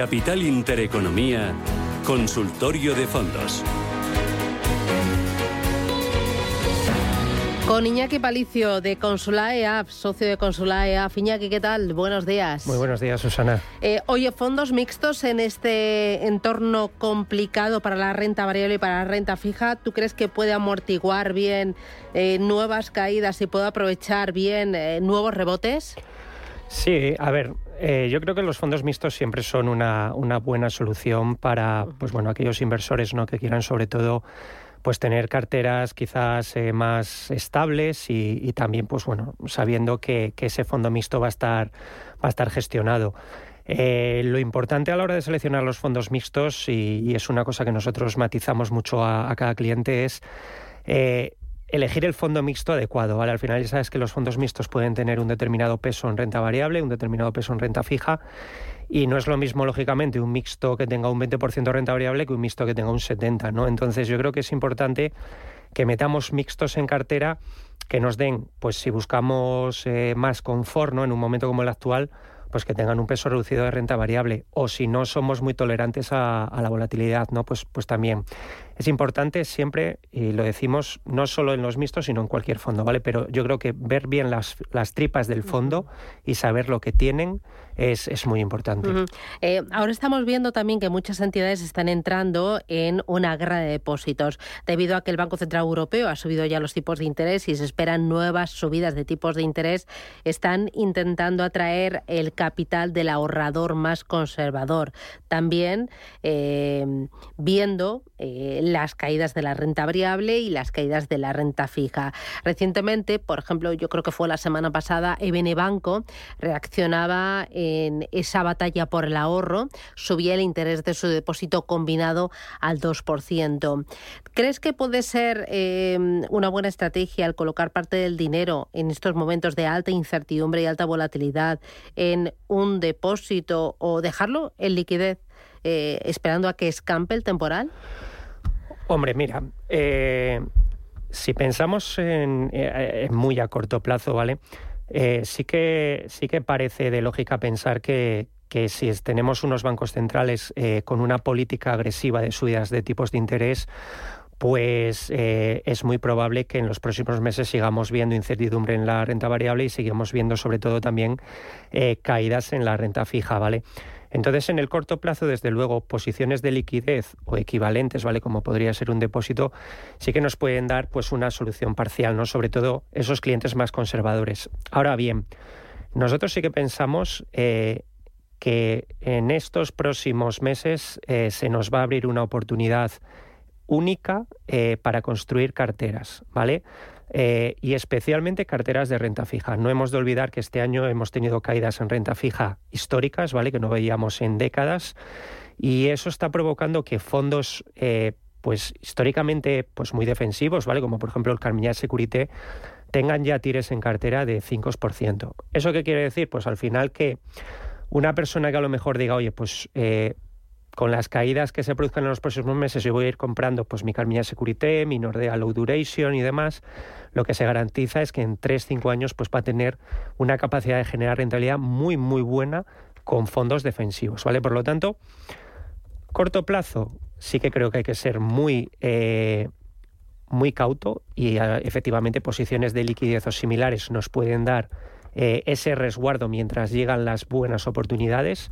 Capital Intereconomía, Consultorio de Fondos. Con Iñaki Palicio de Consulae App, socio de Consulae App. Iñaki, ¿qué tal? Buenos días. Muy buenos días, Susana. Eh, oye, fondos mixtos en este entorno complicado para la renta variable y para la renta fija, ¿tú crees que puede amortiguar bien eh, nuevas caídas y puede aprovechar bien eh, nuevos rebotes? Sí, a ver, eh, yo creo que los fondos mixtos siempre son una, buena solución para pues bueno, aquellos inversores ¿no? que quieran sobre todo pues tener carteras quizás eh, más estables y, también pues bueno sabiendo que, ese fondo mixto va a estar va a estar gestionado eh, lo importante a la hora de seleccionar los fondos mixtos y, es una cosa que nosotros matizamos mucho a, a cada cliente es elegir el fondo mixto adecuado. ¿vale? Al final ya sabes que los fondos mixtos pueden tener un determinado peso en renta variable, un determinado peso en renta fija, y no es lo mismo, lógicamente, un mixto que tenga un 20% de renta variable que un mixto que tenga un 70%. ¿no? Entonces yo creo que es importante que metamos mixtos en cartera que nos den, pues si buscamos eh, más confort ¿no? en un momento como el actual, pues que tengan un peso reducido de renta variable. O si no somos muy tolerantes a, a la volatilidad, ¿no? Pues, pues también es importante siempre, y lo decimos no solo en los mixtos, sino en cualquier fondo, ¿vale? Pero yo creo que ver bien las, las tripas del fondo y saber lo que tienen es, es muy importante. Eh, ahora estamos viendo también que muchas entidades están entrando en una guerra de depósitos debido a que el Banco Central Europeo ha subido ya los tipos de interés y se esperan nuevas subidas de tipos de interés. Están intentando atraer el capital del ahorrador más conservador. También eh, viendo eh, las caídas de la renta variable y las caídas de la renta fija. Recientemente, por ejemplo, yo creo que fue la semana pasada, EBN Banco reaccionaba en esa batalla por el ahorro, subía el interés de su depósito combinado al 2%. ¿Crees que puede ser em, una buena estrategia el colocar parte del dinero en estos momentos de alta incertidumbre y alta volatilidad en un depósito o dejarlo en liquidez eh, esperando a que escampe el temporal? Hombre, mira, eh, si pensamos en, eh, muy a corto plazo, ¿vale? Eh, sí, que, sí que parece de lógica pensar que, si tenemos unos bancos centrales con una política agresiva de subidas de tipos de interés, pues es muy probable que en los próximos meses sigamos viendo incertidumbre en la renta variable y sigamos viendo sobre todo también caídas en la renta fija, ¿vale? Entonces, en el corto plazo, desde luego, posiciones de liquidez o equivalentes, ¿vale? Como podría ser un depósito, sí que nos pueden dar pues una solución parcial, ¿no? Sobre todo esos clientes más conservadores. Ahora bien, nosotros sí que pensamos eh, que en estos próximos meses eh, se nos va a abrir una oportunidad única eh, para construir carteras, ¿vale? Eh, y especialmente carteras de renta fija. No hemos de olvidar que este año hemos tenido caídas en renta fija históricas, ¿vale? Que no veíamos en décadas. Y eso está provocando que fondos, eh, pues históricamente, pues muy defensivos, ¿vale? Como por ejemplo el Carmignac Securité, tengan ya tires en cartera de 5%. ¿Eso qué quiere decir? Pues al final que una persona que a lo mejor diga, oye, pues eh, con las caídas que se produzcan en los próximos meses, yo voy a ir comprando pues mi Carmignac Securité, mi Nordea Low Duration y demás, lo que se garantiza es que en 3-5 años pues, va a tener una capacidad de generar rentabilidad muy, muy buena con fondos defensivos. ¿vale? Por lo tanto, corto plazo sí que creo que hay que ser muy, eh, muy cauto y eh, efectivamente posiciones de liquidez o similares nos pueden dar eh, ese resguardo mientras llegan las buenas oportunidades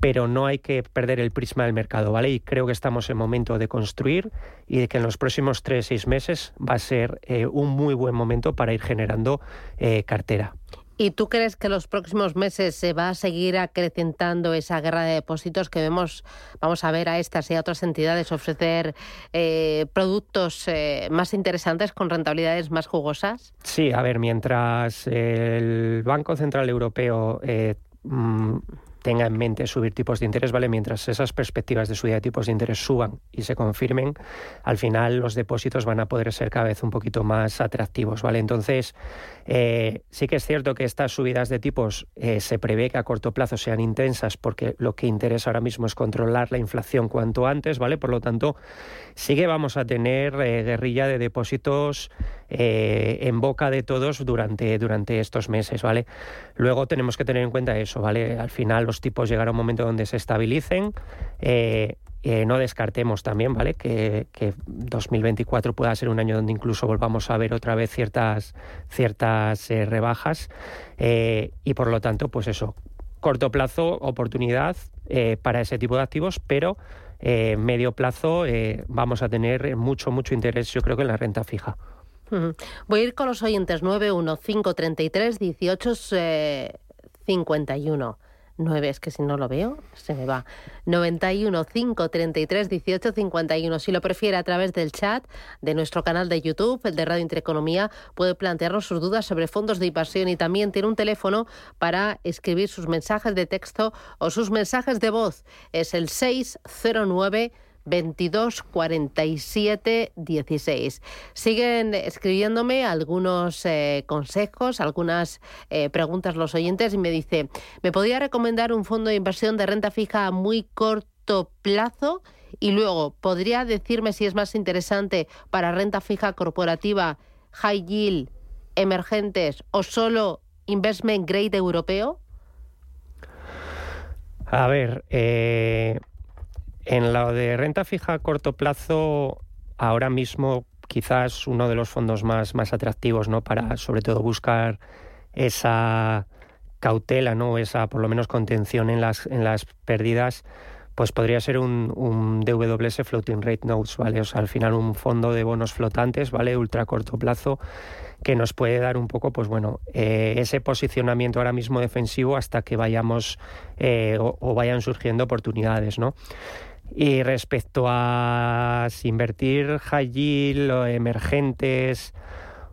pero no hay que perder el prisma del mercado, ¿vale? Y creo que estamos en momento de construir y de que en los próximos tres, seis meses va a ser eh, un muy buen momento para ir generando eh, cartera. ¿Y tú crees que los próximos meses se va a seguir acrecentando esa guerra de depósitos que vemos, vamos a ver a estas y a otras entidades ofrecer eh, productos eh, más interesantes con rentabilidades más jugosas? Sí, a ver, mientras el Banco Central Europeo eh, mm, tenga en mente subir tipos de interés, ¿vale? Mientras esas perspectivas de subida de tipos de interés suban y se confirmen, al final los depósitos van a poder ser cada vez un poquito más atractivos, ¿vale? Entonces, eh, sí que es cierto que estas subidas de tipos eh, se prevé que a corto plazo sean intensas porque lo que interesa ahora mismo es controlar la inflación cuanto antes, ¿vale? Por lo tanto, sí que vamos a tener eh, guerrilla de depósitos en boca de todos durante, durante estos meses, ¿vale? Luego tenemos que tener en cuenta eso, ¿vale? Al final los tipos llegará un momento donde se estabilicen. Eh, no descartemos también, ¿vale? Que, 2024 pueda ser un año donde incluso volvamos a ver otra vez ciertas, ciertas eh, rebajas eh, y por lo tanto, pues eso, corto plazo, oportunidad para ese tipo de activos, pero medio plazo vamos a tener mucho, mucho interés, yo creo que en la renta fija. Voy a ir con los oyentes 91533 18 51. 9, es que si no lo veo, se me va. 91 533 18 51. Si lo prefiere a través del chat de nuestro canal de YouTube, el de Radio Intereconomía, puede plantearnos sus dudas sobre fondos de inversión y también tiene un teléfono para escribir sus mensajes de texto o sus mensajes de voz. Es el 609 22 47 16. Siguen escribiéndome algunos eh, consejos, algunas eh, preguntas los oyentes y me dice, ¿me podría recomendar un fondo de inversión de renta fija a muy corto plazo? Y luego, ¿podría decirme si es más interesante para renta fija corporativa, high yield, emergentes o solo investment grade europeo? A ver, eh, en lo de renta fija a corto plazo, ahora mismo quizás uno de los fondos más, más atractivos, ¿no? Para sobre todo buscar esa cautela, ¿no? Esa por lo menos contención en las, en las pérdidas, pues podría ser un, un DWS Floating Rate Notes, ¿vale? O sea, al final un fondo de bonos flotantes, ¿vale? Ultra corto plazo, que nos puede dar un poco, pues bueno, eh, ese posicionamiento ahora mismo defensivo hasta que vayamos eh, o, o, vayan surgiendo oportunidades, ¿no? Y respecto a invertir high yield o emergentes,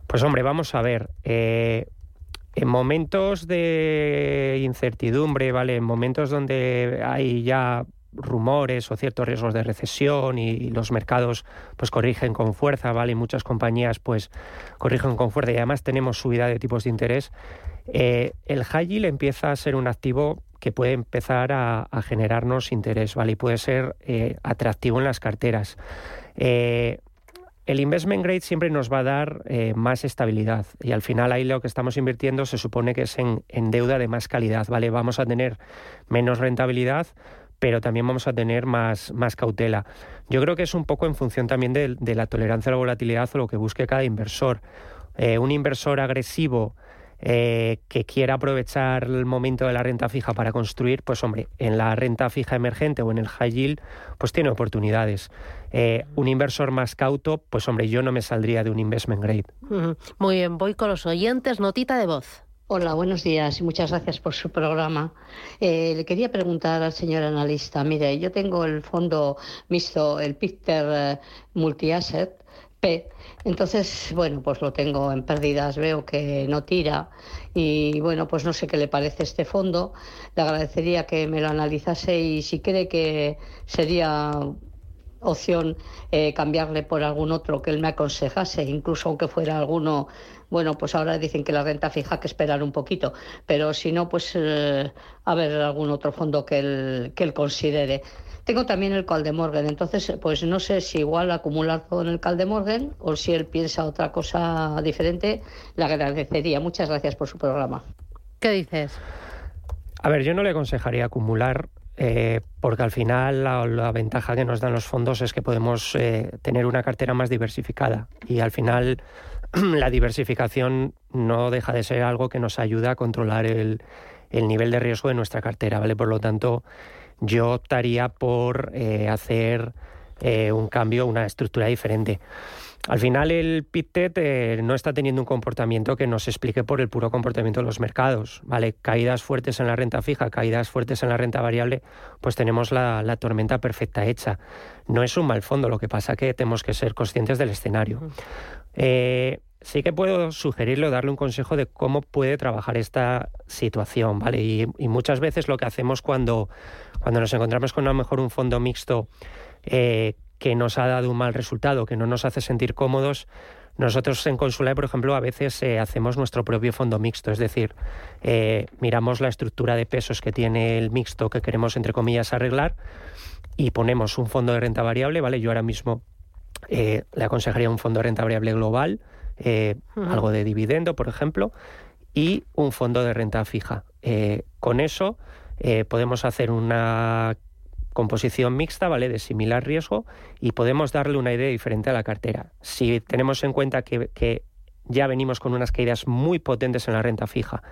pues hombre, vamos a ver. Eh, en momentos de incertidumbre, ¿vale? En momentos donde hay ya rumores o ciertos riesgos de recesión y, los mercados pues corrigen con fuerza, ¿vale? Y muchas compañías pues corrigen con fuerza y además tenemos subida de tipos de interés, eh, el high yield empieza a ser un activo que puede empezar a, generarnos interés, ¿vale? Y puede ser eh, atractivo en las carteras. Eh, el investment grade siempre nos va a dar eh, más estabilidad y al final ahí lo que estamos invirtiendo se supone que es en, deuda de más calidad, ¿vale? Vamos a tener menos rentabilidad, pero también vamos a tener más, cautela. Yo creo que es un poco en función también de la tolerancia a la volatilidad o lo que busque cada inversor. un inversor agresivo eh, que quiera aprovechar el momento de la renta fija para construir, pues hombre, en la renta fija emergente o en el high yield, pues tiene oportunidades. Eh, un inversor más cauto, pues hombre, yo no me saldría de un investment grade. Muy bien, voy con los oyentes, notita de voz. Hola, buenos días y muchas gracias por su programa. Eh, le quería preguntar al señor analista, mire, yo tengo el fondo mixto, el Picter Multi-Asset, Entonces, bueno, pues lo tengo en pérdidas, veo que no tira y bueno, pues no sé qué le parece este fondo. Le agradecería que me lo analizase y si cree que sería opción eh, cambiarle por algún otro que él me aconsejase, incluso aunque fuera alguno, bueno, pues ahora dicen que la renta fija que esperar un poquito, pero si no, pues eh, a ver algún otro fondo que él, que él considere. Tengo también el Caldemorgen, entonces pues no sé si igual acumular todo en el Caldemorgen o si él piensa otra cosa diferente, le agradecería. Muchas gracias por su programa. ¿Qué dices? A ver, yo no le aconsejaría acumular eh, porque al final la, ventaja que nos dan los fondos es que podemos eh, tener una cartera más diversificada y al final la diversificación no deja de ser algo que nos ayuda a controlar el, el nivel de riesgo de nuestra cartera, ¿vale? Por lo tanto, yo optaría por eh, hacer eh, un cambio, una estructura diferente. Al final el PIT-TET eh, no está teniendo un comportamiento que nos explique por el puro comportamiento de los mercados. ¿vale? Caídas fuertes en la renta fija, caídas fuertes en la renta variable, pues tenemos la, tormenta perfecta hecha. No es un mal fondo, lo que pasa que tenemos que ser conscientes del escenario. Eh, sí que puedo sugerirle o darle un consejo de cómo puede trabajar esta situación, ¿vale? Y, muchas veces lo que hacemos cuando, cuando nos encontramos con a lo mejor un fondo mixto eh, que nos ha dado un mal resultado, que no nos hace sentir cómodos, nosotros en Consulae, por ejemplo, a veces eh, hacemos nuestro propio fondo mixto, es decir, eh, miramos la estructura de pesos que tiene el mixto que queremos, entre comillas, arreglar y ponemos un fondo de renta variable, ¿vale? Yo ahora mismo eh, le aconsejaría un fondo de renta variable global, algo de dividendo, por ejemplo, y un fondo de renta fija. con eso podemos hacer una composición mixta, ¿vale? De similar riesgo y podemos darle una idea diferente a la cartera. Si tenemos en cuenta que, ya venimos con unas caídas muy potentes en la renta fija,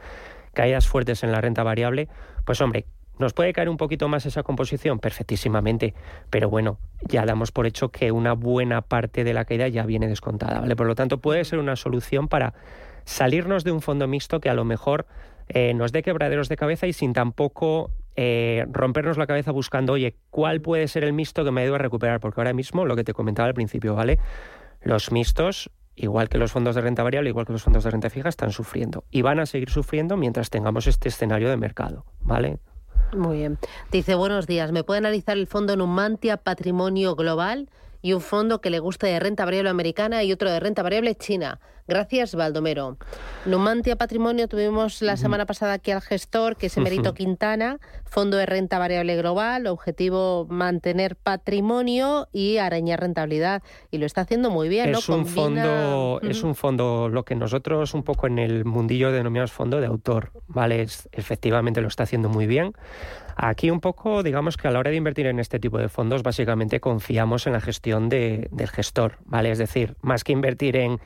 caídas fuertes en la renta variable, pues hombre, ¿Nos puede caer un poquito más esa composición? Perfectísimamente. Pero bueno, ya damos por hecho que una buena parte de la caída ya viene descontada, ¿vale? Por lo tanto, puede ser una solución para salirnos de un fondo mixto que a lo mejor eh, nos dé quebraderos de cabeza y sin tampoco eh, rompernos la cabeza buscando, oye, ¿cuál puede ser el mixto que me ayude a recuperar? Porque ahora mismo, lo que te comentaba al principio, ¿vale? Los mixtos, igual que los fondos de renta variable, igual que los fondos de renta fija, están sufriendo. Y van a seguir sufriendo mientras tengamos este escenario de mercado, ¿vale? Muy bien. Dice, buenos días, ¿me puede analizar el fondo Numantia Patrimonio Global? Y un fondo que le guste de renta variable americana y otro de renta variable china. Gracias, Baldomero. Numantia Patrimonio tuvimos la semana pasada aquí al gestor, que es Emerito Quintana, fondo de renta variable global, objetivo mantener patrimonio y arañar rentabilidad. Y lo está haciendo muy bien, es Un fondo, Es un fondo, lo que nosotros un poco en el mundillo denominamos fondo de autor, ¿vale? efectivamente lo está haciendo muy bien. Aquí un poco, digamos que a la hora de invertir en este tipo de fondos, básicamente confiamos en la gestión del gestor, ¿vale? Es decir, más que invertir en,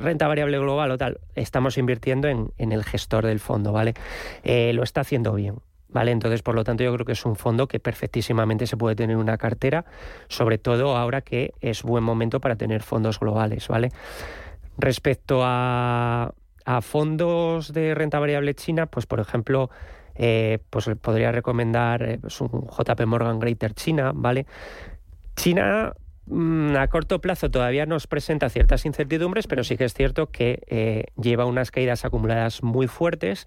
renta variable global o tal, estamos invirtiendo en, el gestor del fondo, ¿vale? Eh, lo está haciendo bien. ¿Vale? Entonces, por lo tanto, yo creo que es un fondo que perfectísimamente se puede tener una cartera, sobre todo ahora que es buen momento para tener fondos globales, ¿vale? Respecto a, a fondos de renta variable china, pues por ejemplo, eh, pues podría recomendar eh, pues un JP Morgan Greater China, ¿vale? China mm, a corto plazo todavía nos presenta ciertas incertidumbres, pero sí que es cierto que eh, lleva unas caídas acumuladas muy fuertes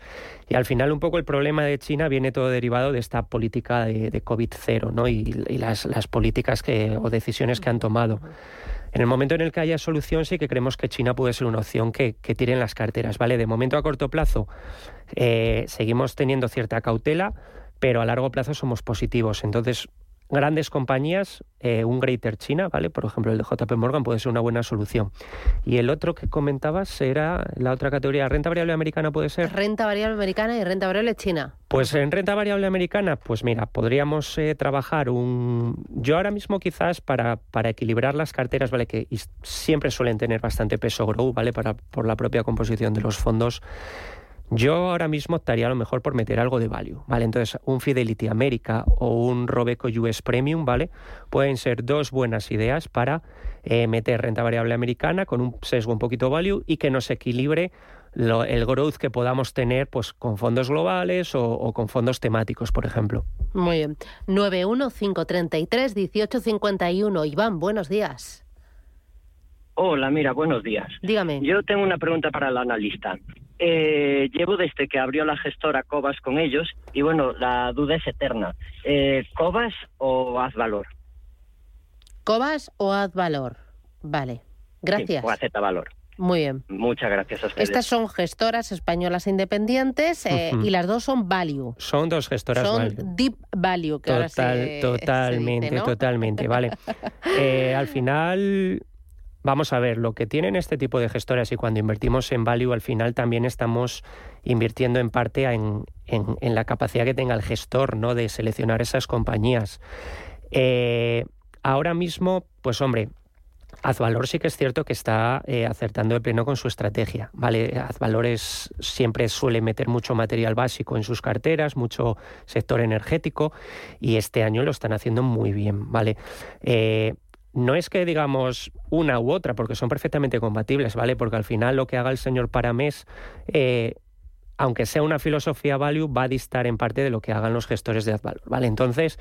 y al final un poco el problema de China viene todo derivado de esta política de, COVID-0 ¿no? y, las, las, políticas que, o decisiones que han tomado. En el momento en el que haya solución, sí que creemos que China puede ser una opción que, tiren las carteras. ¿vale? De momento, a corto plazo, eh, seguimos teniendo cierta cautela, pero a largo plazo somos positivos. Entonces, grandes compañías, eh, un Greater China, ¿vale? Por ejemplo, el de JP Morgan puede ser una buena solución. Y el otro que comentabas era la otra categoría, renta variable americana puede ser. Renta variable americana y renta variable china. Pues en renta variable americana, pues mira, podríamos eh, trabajar un... Yo ahora mismo quizás para, para equilibrar las carteras, ¿vale? Que siempre suelen tener bastante peso grow, ¿vale? Para, por la propia composición de los fondos. Yo ahora mismo estaría a lo mejor por meter algo de value, ¿vale? Entonces, un Fidelity America o un Robeco US Premium, ¿vale? Pueden ser dos buenas ideas para eh, meter renta variable americana con un sesgo un poquito value y que nos equilibre el growth que podamos tener pues con fondos globales o, con fondos temáticos, por ejemplo. Muy bien. 915331851. Iván, buenos días. Hola, mira, buenos días. Dígame. Yo tengo una pregunta para el analista. Eh, llevo desde que abrió la gestora Cobas con ellos y bueno, la duda es eterna. Eh, ¿Cobas o haz valor? ¿Cobas o haz valor? Vale, gracias. o acepta valor. Muy bien. Muchas gracias a ustedes. Estas son gestoras españolas independientes eh, y las dos son value. Son dos gestoras son deep value. Que Total, totalmente, totalmente. Vale. Eh, al final Vamos a ver, lo que tienen este tipo de gestoras y cuando invertimos en value, al final también estamos invirtiendo en parte en, la capacidad que tenga el gestor ¿no? de seleccionar esas compañías. Eh, ahora mismo, pues hombre, Azvalor sí que es cierto que está eh, acertando de pleno con su estrategia, ¿vale? Azvalor siempre suele meter mucho material básico en sus carteras, mucho sector energético y este año lo están haciendo muy bien, ¿vale? Eh, no es que digamos una u otra, porque son perfectamente compatibles, ¿vale? Porque al final lo que haga el señor Paramés, eh, aunque sea una filosofía value, va a distar en parte de lo que hagan los gestores de AdValor, ¿vale? Entonces,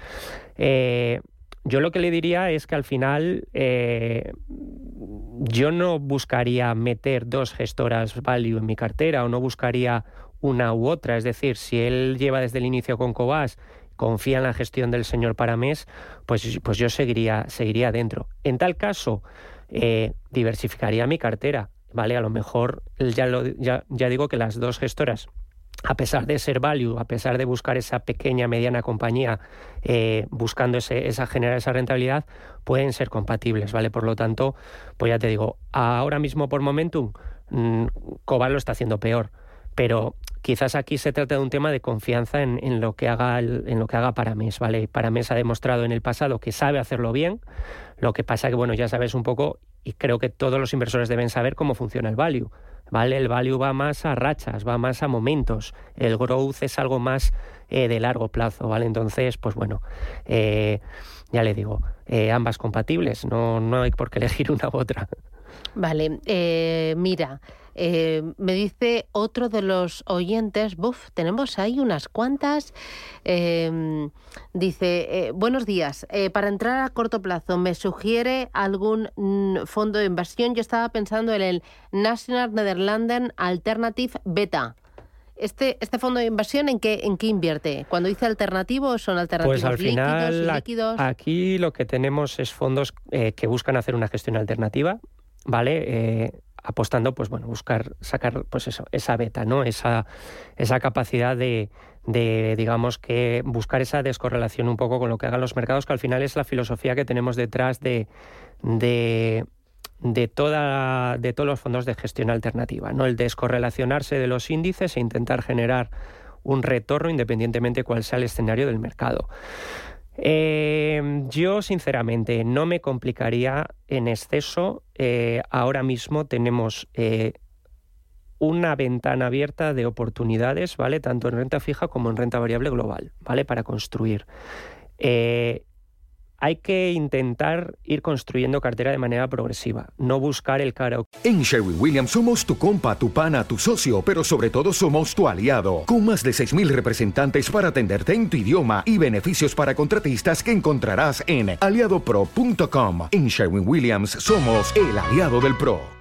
eh, yo lo que le diría es que al final eh, yo no buscaría meter dos gestoras value en mi cartera o no buscaría una u otra. Es decir, si él lleva desde el inicio con Cobas, confía en la gestión del señor Paramés, pues, pues yo seguiría, seguiría dentro. En tal caso, eh, diversificaría mi cartera. ¿Vale? A lo mejor ya, ya, ya digo que las dos gestoras a pesar de ser value, a pesar de buscar esa pequeña, mediana compañía, eh, buscando ese, esa generar esa rentabilidad, pueden ser compatibles, ¿vale? Por lo tanto, pues ya te digo, ahora mismo por momentum, mmm, lo está haciendo peor, pero quizás aquí se trata de un tema de confianza en, lo que haga en lo que haga ¿vale? Paramés ha demostrado en el pasado que sabe hacerlo bien, lo que pasa que, bueno, ya sabes un poco, y creo que todos los inversores deben saber cómo funciona el value. ¿vale? El value va más a rachas, va más a momentos. El growth es algo más eh, de largo plazo, ¿vale? Entonces, pues bueno, eh, ya le digo, eh, ambas compatibles, no, no hay por qué elegir una u otra. Vale, mira, eh, me dice otro de los oyentes, buf, tenemos ahí unas cuantas. Em, dice, eh, buenos días, eh, para entrar a corto plazo, ¿me sugiere algún mm, fondo de inversión? Yo estaba pensando en el National Netherlands Alternative Beta. Este, este fondo de inversión, ¿en qué, ¿en qué invierte? Cuando dice alternativo, ¿son alternativos pues al final, líquidos? Aquí lo que tenemos es fondos que buscan hacer una gestión alternativa, ¿vale? apostando, pues bueno, buscar sacar, pues eso, esa beta, ¿no? Esa, esa capacidad de, de, digamos que buscar esa descorrelación un poco con lo que hagan los mercados, que al final es la filosofía que tenemos detrás de, de, de, toda, de todos los fondos de gestión alternativa, ¿no? El descorrelacionarse de los índices e intentar generar un retorno independientemente cuál sea el escenario del mercado. Eh, yo, sinceramente, no me complicaría en exceso. Eh, ahora mismo tenemos eh, una ventana abierta de oportunidades, ¿vale? Tanto en renta fija como en renta variable global, ¿vale? Para construir hay que intentar ir construyendo cartera de manera progresiva, no buscar el caro. En Sherwin Williams somos tu compa, tu pana, tu socio, pero sobre todo somos tu aliado, con más de 6.000 representantes para atenderte en tu idioma y beneficios para contratistas que encontrarás en aliadopro.com. En Sherwin Williams somos el aliado del PRO.